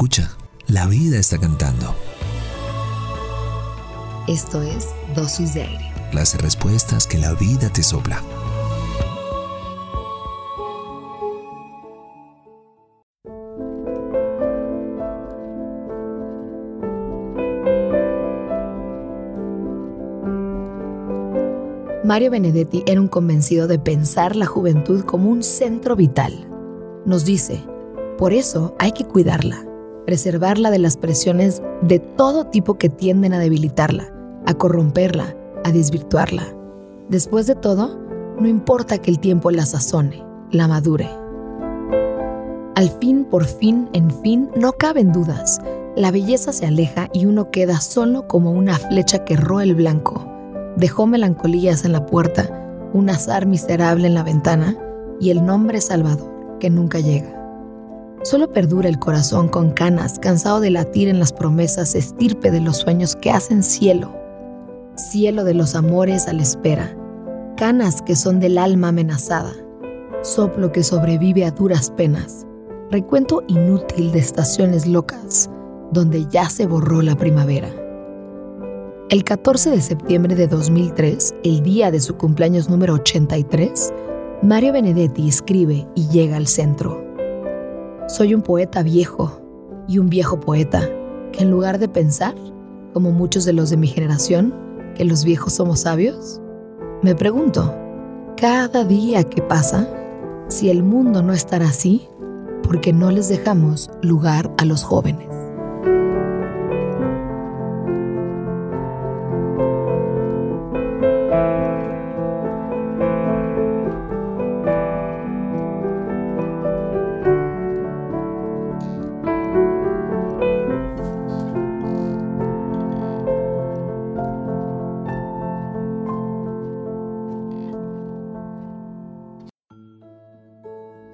Escucha, la vida está cantando. Esto es Dosis de Aire. Las respuestas que la vida te sopla. Mario Benedetti era un convencido de pensar la juventud como un centro vital. Nos dice, por eso hay que cuidarla, preservarla de las presiones de todo tipo que tienden a debilitarla, a corromperla, a desvirtuarla. Después de todo, no importa que el tiempo la sazone, la madure. Al fin, por fin, en fin, no caben dudas. La belleza se aleja y uno queda solo como una flecha que roe el blanco dejó melancolías en la puerta, un azar miserable en la ventana y el nombre Salvador que nunca llega. Solo perdura el corazón con canas, cansado de latir en las promesas, estirpe de los sueños que hacen cielo, cielo de los amores a la espera, canas que son del alma amenazada, soplo que sobrevive a duras penas, recuento inútil de estaciones locas, donde ya se borró la primavera. El 14 de septiembre de 2003, el día de su cumpleaños número 83, Mario Benedetti escribe y llega al centro. Soy un poeta viejo y un viejo poeta que en lugar de pensar, como muchos de los de mi generación, que los viejos somos sabios, me pregunto, cada día que pasa, si el mundo no estará así, porque no les dejamos lugar a los jóvenes.